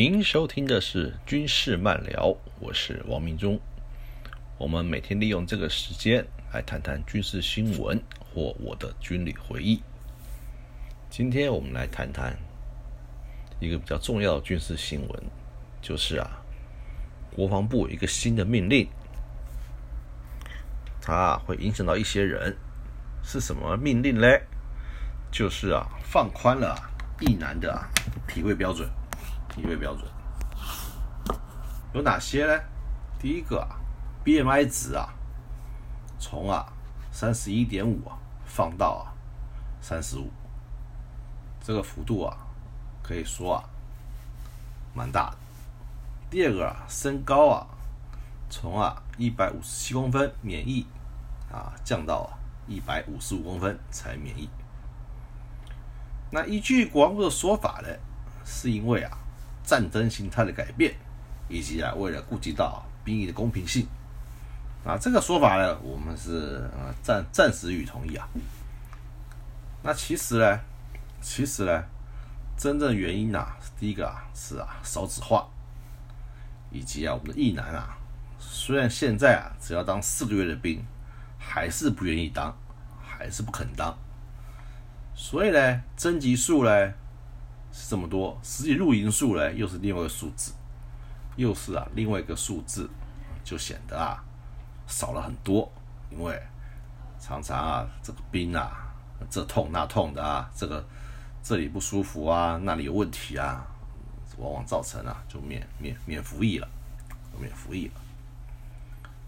您收听的是军事漫聊，我是王明忠。我们每天利用这个时间来谈谈军事新闻或我的军旅回忆。今天我们来谈谈一个比较重要的军事新闻，就是啊，国防部一个新的命令，它会影响到一些人，是什么命令嘞？就是啊，放宽了一男的体位标准。体位标准有哪些呢？第一个啊，BMI 值啊，从啊三十一点五啊放到啊三十五，这个幅度啊可以说啊蛮大的。第二个啊，身高啊，从啊一百五十七公分免疫啊降到啊一百五十五公分才免疫。那依据国防部的说法呢，是因为啊。战争形态的改变，以及啊，为了顾及到兵役的公平性，啊，这个说法呢，我们是啊暂暂时予以同意啊。那其实呢，其实呢，真正原因啊，第一个啊是啊少子化，以及啊我们的役男啊，虽然现在啊只要当四个月的兵，还是不愿意当，还是不肯当，所以呢，征集数呢。是这么多，实际露营数呢，又是另外一个数字，又是啊另外一个数字，就显得啊少了很多。因为常常啊这个兵啊这痛那痛的啊，这个这里不舒服啊，那里有问题啊，往往造成啊就免免免服役了，免服役了。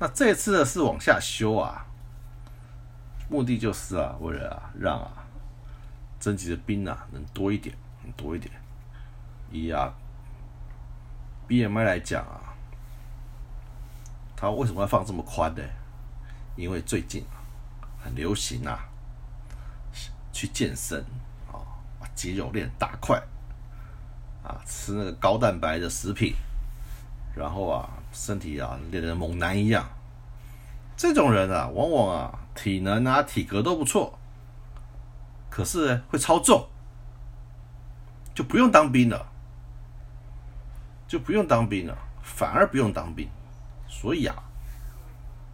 那这次呢是往下修啊，目的就是啊为了啊让啊征集的兵啊能多一点。多一点，以啊，BMI 来讲啊，他为什么要放这么宽呢？因为最近很流行啊，去健身啊，把肌肉练大块啊，吃那个高蛋白的食品，然后啊，身体啊练得猛男一样。这种人啊，往往啊体能啊体格都不错，可是会超重。就不用当兵了，就不用当兵了，反而不用当兵，所以啊，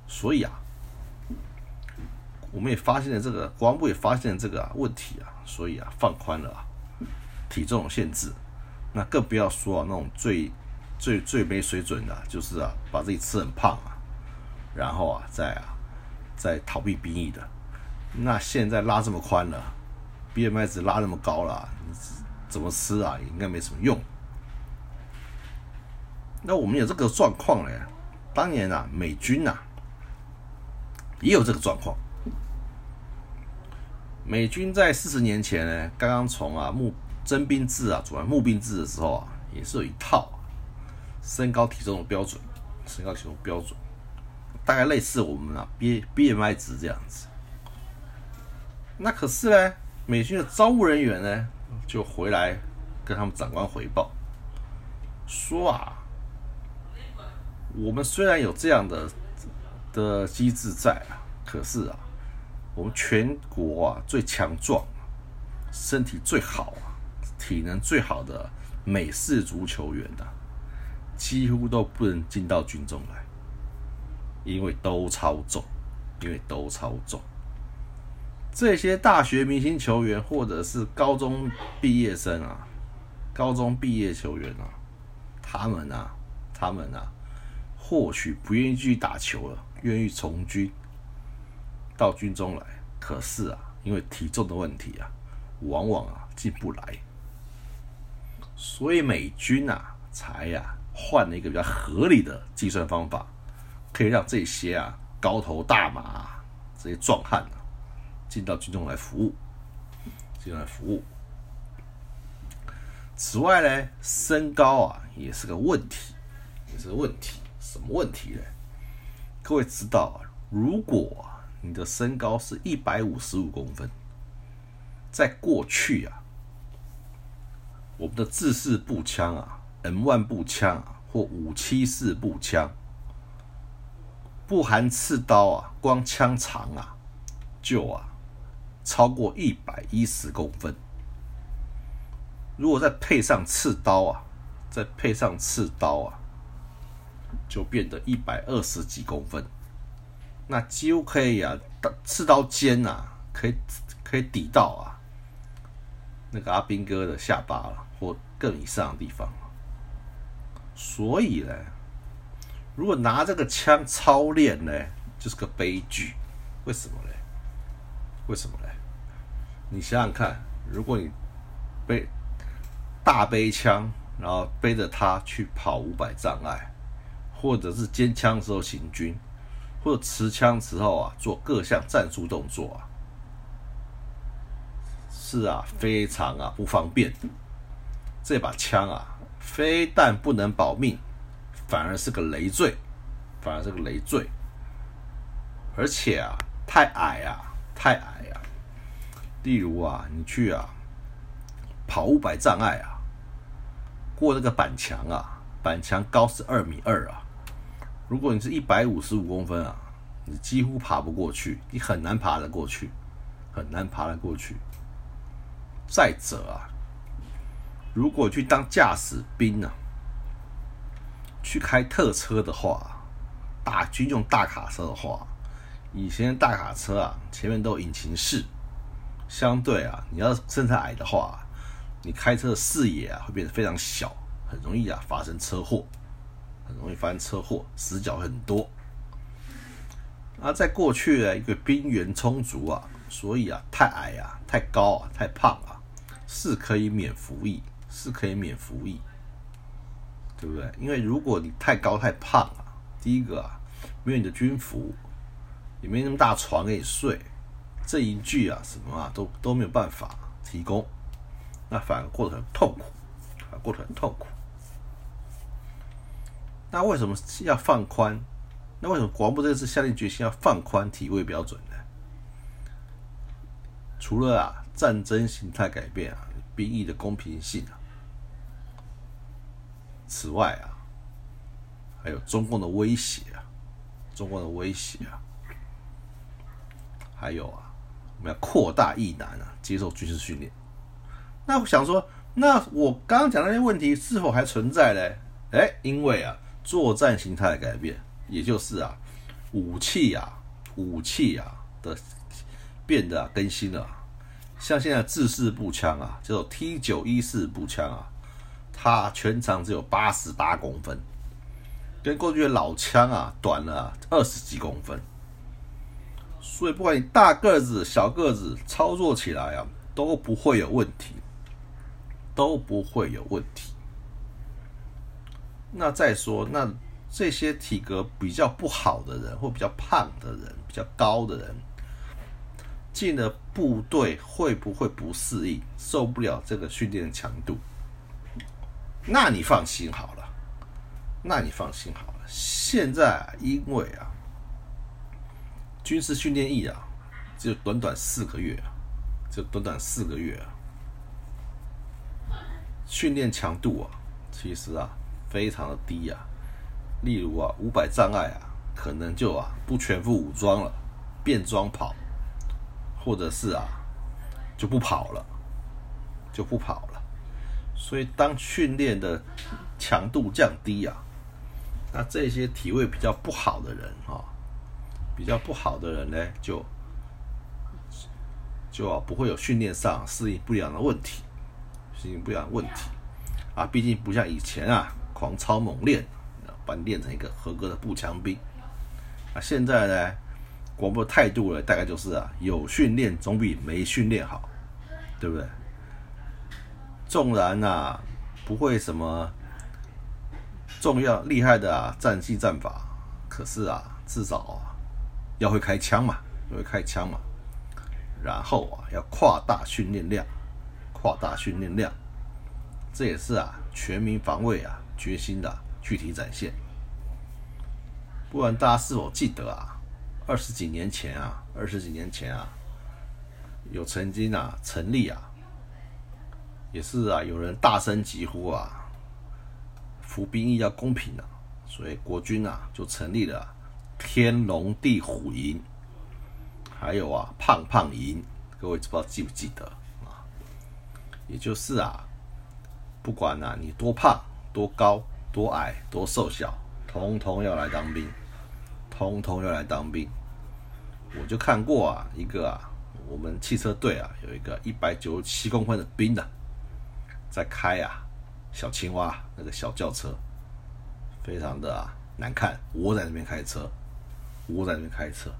所以啊，我们也发现了这个国防部也发现了这个问题啊，所以啊放宽了啊体重限制，那更不要说啊那种最最最没水准的，就是啊把自己吃很胖啊，然后啊再啊再逃避兵役的，那现在拉这么宽了，BMI 值拉那么高了。怎么吃啊？也应该没什么用。那我们有这个状况呢？当年啊，美军啊也有这个状况。美军在四十年前呢，刚刚从啊募征兵制啊转募兵制的时候啊，也是有一套身高体重的标准，身高体重标准，大概类似我们啊 B B M I 值这样子。那可是呢，美军的招募人员呢？就回来跟他们长官回报，说啊，我们虽然有这样的的机制在啊，可是啊，我们全国啊最强壮、身体最好啊、体能最好的美式足球员呐，几乎都不能进到军中来，因为都超重，因为都超重。这些大学明星球员，或者是高中毕业生啊，高中毕业球员啊，他们啊，他们啊，或许不愿意继续打球了，愿意从军到军中来。可是啊，因为体重的问题啊，往往啊进不来，所以美军啊才呀换了一个比较合理的计算方法，可以让这些啊高头大马这些壮汉。进到军中来服务，进来服务。此外呢，身高啊也是个问题，也是个问题。什么问题呢？各位知道啊，如果你的身高是一百五十五公分，在过去啊，我们的制式步枪啊，M 万步枪啊，或五七式步枪，不含刺刀啊，光枪长啊，就啊。超过一百一十公分，如果再配上刺刀啊，再配上刺刀啊，就变得一百二十几公分，那几乎可以啊，刺刀尖呐，可以可以抵到啊，那个阿兵哥的下巴了，或更以上的地方。所以呢，如果拿这个枪操练呢，就是个悲剧。为什么呢？为什么呢？你想想看，如果你背大背枪，然后背着它去跑五百障碍，或者是肩枪时候行军，或者持枪时候啊做各项战术动作啊，是啊，非常啊不方便。这把枪啊，非但不能保命，反而是个累赘，反而是个累赘，而且啊。太矮啊，太矮啊！例如啊，你去啊跑五百障碍啊，过那个板墙啊，板墙高是二米二啊。如果你是一百五十五公分啊，你几乎爬不过去，你很难爬得过去，很难爬得过去。再者啊，如果去当驾驶兵呢，去开特车的话，大军用大卡车的话。以前大卡车啊，前面都有引擎室，相对啊，你要身材矮的话，你开车的视野啊会变得非常小，很容易啊发生车祸，很容易发生车祸，死角很多。啊，在过去啊，一个兵源充足啊，所以啊，太矮啊，太高啊，太胖啊，是可以免服役，是可以免服役，对不对？因为如果你太高太胖啊，第一个啊，没有你的军服。也没那么大床给你睡，这一句啊，什么啊，都都没有办法提供，那反而过得很痛苦，啊，过得很痛苦。那为什么要放宽？那为什么国防部这次下定决心要放宽体位标准呢？除了啊，战争形态改变啊，兵役的公平性啊，此外啊，还有中共的威胁啊，中共的威胁啊。还有啊，我们要扩大役男啊接受军事训练。那我想说，那我刚刚讲那些问题是否还存在嘞？哎，因为啊，作战形态改变，也就是啊，武器啊，武器啊的变得更新了。像现在制式步枪啊，叫做 T 九一四步枪啊，它全长只有八十八公分，跟过去的老枪啊短了二十几公分。所以，不管你大个子、小个子，操作起来啊都不会有问题，都不会有问题。那再说，那这些体格比较不好的人，或比较胖的人、比较高的人，进了部队会不会不适应，受不了这个训练的强度？那你放心好了，那你放心好了。现在因为啊。军事训练役啊，只有短短四个月啊，就短短四个月啊，训练强度啊，其实啊，非常的低啊。例如啊，五百障碍啊，可能就啊不全副武装了，变装跑，或者是啊就不跑了，就不跑了。所以当训练的强度降低啊，那这些体位比较不好的人啊。比较不好的人呢，就就不会有训练上适应不良的问题，适应不良的问题啊，毕竟不像以前啊狂操猛练，把你练成一个合格的步枪兵啊。现在呢，广播态度呢，大概就是啊有训练总比没训练好，对不对？纵然啊不会什么重要厉害的啊战技战法，可是啊至少。要会开枪嘛，要会开枪嘛，然后啊，要扩大训练量，扩大训练量，这也是啊全民防卫啊决心的具体展现。不管大家是否记得啊，二十几年前啊，二十几年前啊，有曾经啊成立啊，也是啊有人大声疾呼啊，服兵役要公平啊，所以国军啊就成立了。天龙地虎营，还有啊胖胖营，各位不知道记不记得？啊？也就是啊，不管啊你多胖多高、多矮、多瘦小，通通要来当兵，通通要来当兵。我就看过啊，一个啊，我们汽车队啊，有一个一百九十七公分的兵啊，在开啊小青蛙那个小轿车，非常的啊难看，窝在那边开车，我在那边开车。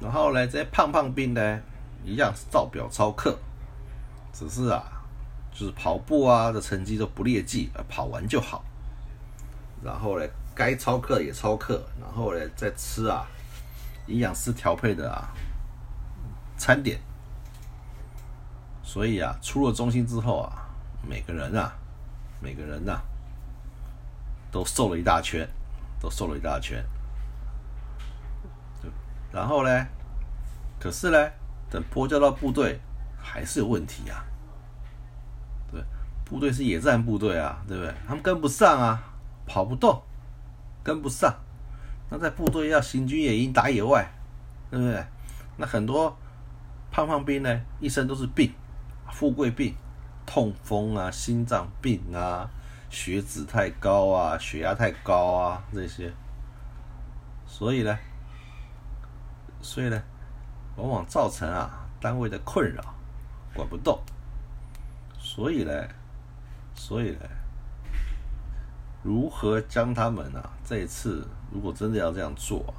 然后呢，这些胖胖兵呢，一样是照表操课，只是啊，就是跑步啊的成绩都不劣迹，跑完就好。然后呢，该操课也操课，然后呢，再吃啊，营养师调配的啊餐点。所以啊，出了中心之后啊，每个人啊，每个人呐，都瘦了一大圈，都瘦了一大圈。然后呢？可是呢，等拨交到部队，还是有问题呀。对，部队是野战部队啊，对不对？他们跟不上啊，跑不动，跟不上。那在部队要行军野营、打野外，对不对？那很多胖胖兵呢，一身都是病，富贵病，痛风啊、心脏病啊、血脂太高啊、血压太高啊这些。所以呢。所以呢，往往造成啊单位的困扰，管不动。所以呢，所以呢，如何将他们啊这一次如果真的要这样做，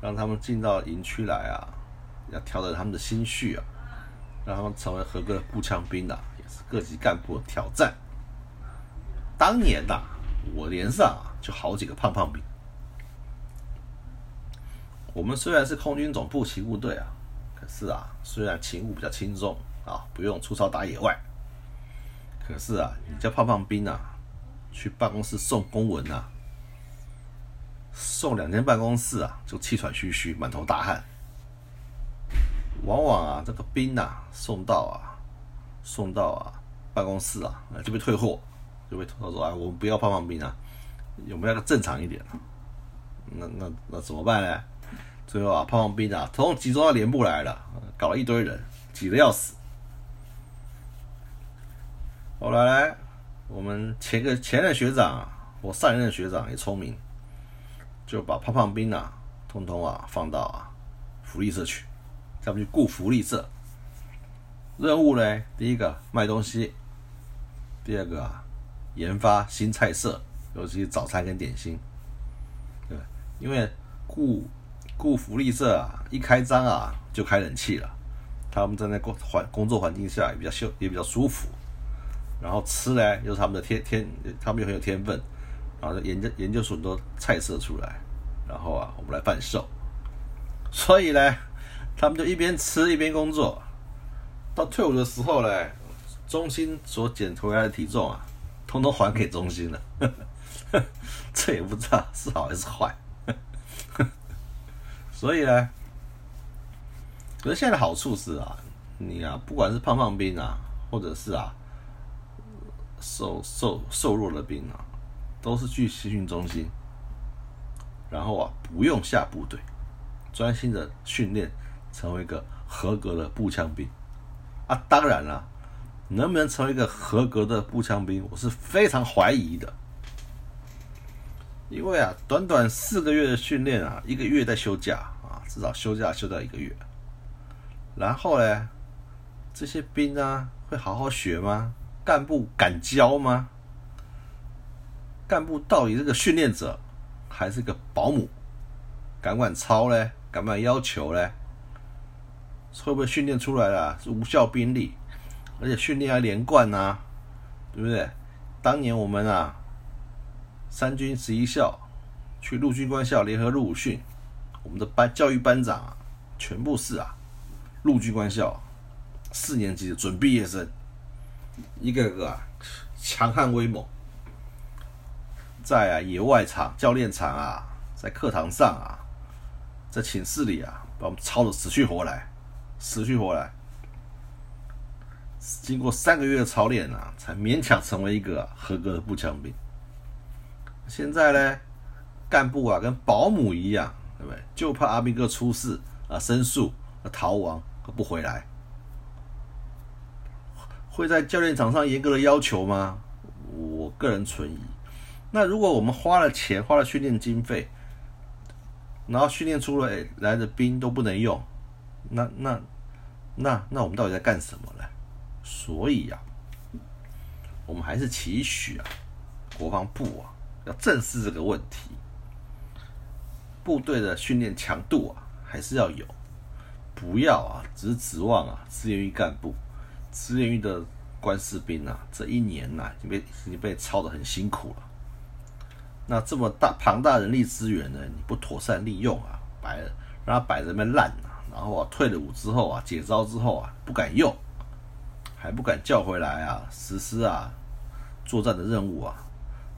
让他们进到营区来啊，要调整他们的心绪啊，让他们成为合格的步枪兵啊，也是各级干部的挑战。当年呐，我连上啊就好几个胖胖兵。我们虽然是空军总部勤务队啊，可是啊，虽然勤务比较轻松啊，不用出操打野外，可是啊，你叫胖胖兵啊，去办公室送公文啊，送两间办公室啊，就气喘吁吁、满头大汗。往往啊，这个兵啊，送到啊，送到啊办公室啊，就被退货，就被他说：“啊，我们不要胖胖兵啊，有没有个正常一点？”那那那怎么办呢？最后啊，胖胖兵啊，统统集中到连部来了，搞了一堆人，挤得要死。后来，我们前个前任学长，我上一任学长也聪明，就把胖胖兵啊，通通啊放到啊福利社去，他们去雇福利社。任务呢，第一个卖东西，第二个啊研发新菜色，尤其是早餐跟点心。对，因为雇。雇福利社啊，一开张啊就开冷气了。他们在那工环工作环境下也比较秀，也比较舒服。然后吃呢又是他们的天天，他们又很有天分。然后研究研究出很多菜色出来，然后啊我们来贩售。所以呢，他们就一边吃一边工作。到退伍的时候呢，中心所减回来的体重啊，通通还给中心了。这也不知道是好还是坏。所以呢，可是现在的好处是啊，你啊，不管是胖胖兵啊，或者是啊瘦瘦瘦弱的兵啊，都是去集训中心，然后啊不用下部队，专心的训练，成为一个合格的步枪兵啊。当然了，能不能成为一个合格的步枪兵，我是非常怀疑的。因为啊，短短四个月的训练啊，一个月在休假啊，至少休假休掉一个月。然后呢，这些兵啊，会好好学吗？干部敢教吗？干部到底是个训练者，还是个保姆？敢不敢操嘞？敢不敢要求嘞？会不会训练出来的是无效兵力？而且训练还连贯呐，对不对？当年我们啊。三军十一校去陆军官校联合入伍训，我们的班教育班长啊，全部是啊陆军官校四年级的准毕业生，一个个啊强悍威猛，在啊野外场教练场啊，在课堂上啊，在寝室里啊，把我们操的死去活来，死去活来。经过三个月的操练啊，才勉强成为一个合格的步枪兵。现在呢，干部啊跟保姆一样，对不对？就怕阿兵哥出事啊，申诉、啊逃亡不回来，会在教练场上严格的要求吗？我个人存疑。那如果我们花了钱，花了训练经费，然后训练出来来的兵都不能用，那那那那我们到底在干什么呢？所以呀，我们还是期许啊，国防部啊，要正视这个问题。部队的训练强度啊，还是要有，不要啊，只是指望啊，资源域干部、资源域的官士兵啊，这一年呐，已经被已经被操的很辛苦了。那这么大庞大人力资源呢，你不妥善利用啊，摆让他摆在那边烂啊，然后啊，退了伍之后啊，解招之后啊，不敢用，还不敢叫回来啊，实施啊作战的任务啊，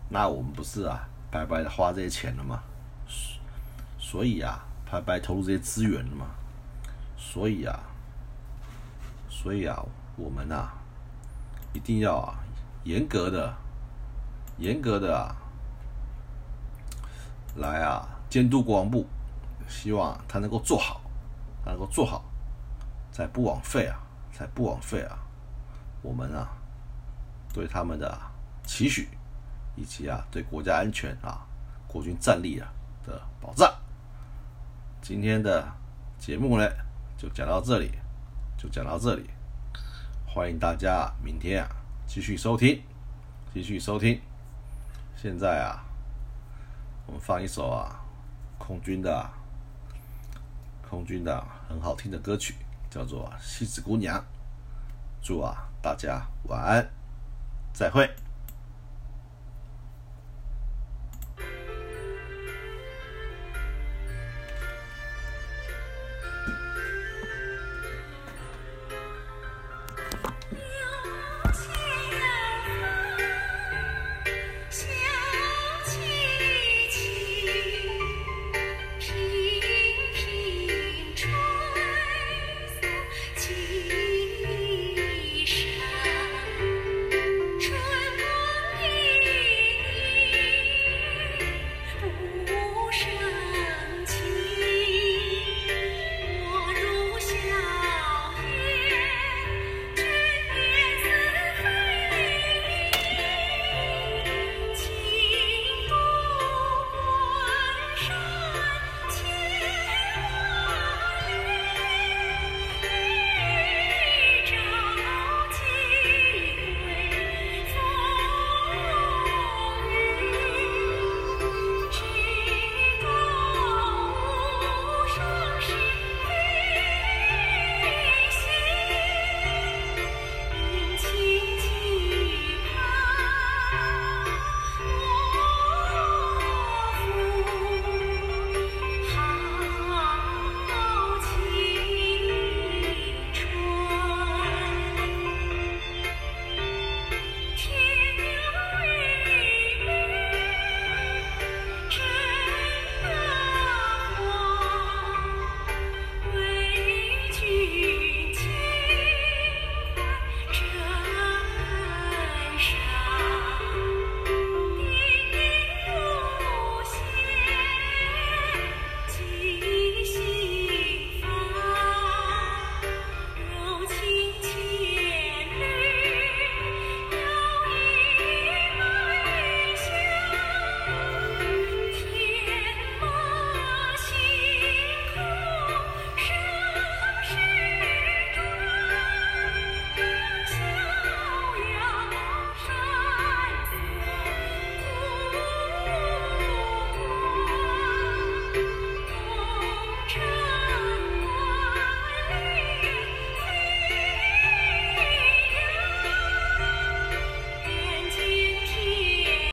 那我们不是啊，白白的花这些钱了吗？所以啊，白白投入这些资源了嘛。所以啊，所以啊，我们呐，一定要啊，严格的、严格的啊，来啊，监督国防部，希望他能够做好，他能够做好，才不枉费啊，才不枉费啊，我们啊，对他们的期许，以及啊，对国家安全啊、国军战力啊的保障。今天的节目呢，就讲到这里，就讲到这里。欢迎大家明天啊继续收听，继续收听。现在啊，我们放一首啊空军的空军的很好听的歌曲，叫做《西子姑娘》。祝啊大家晚安，再会。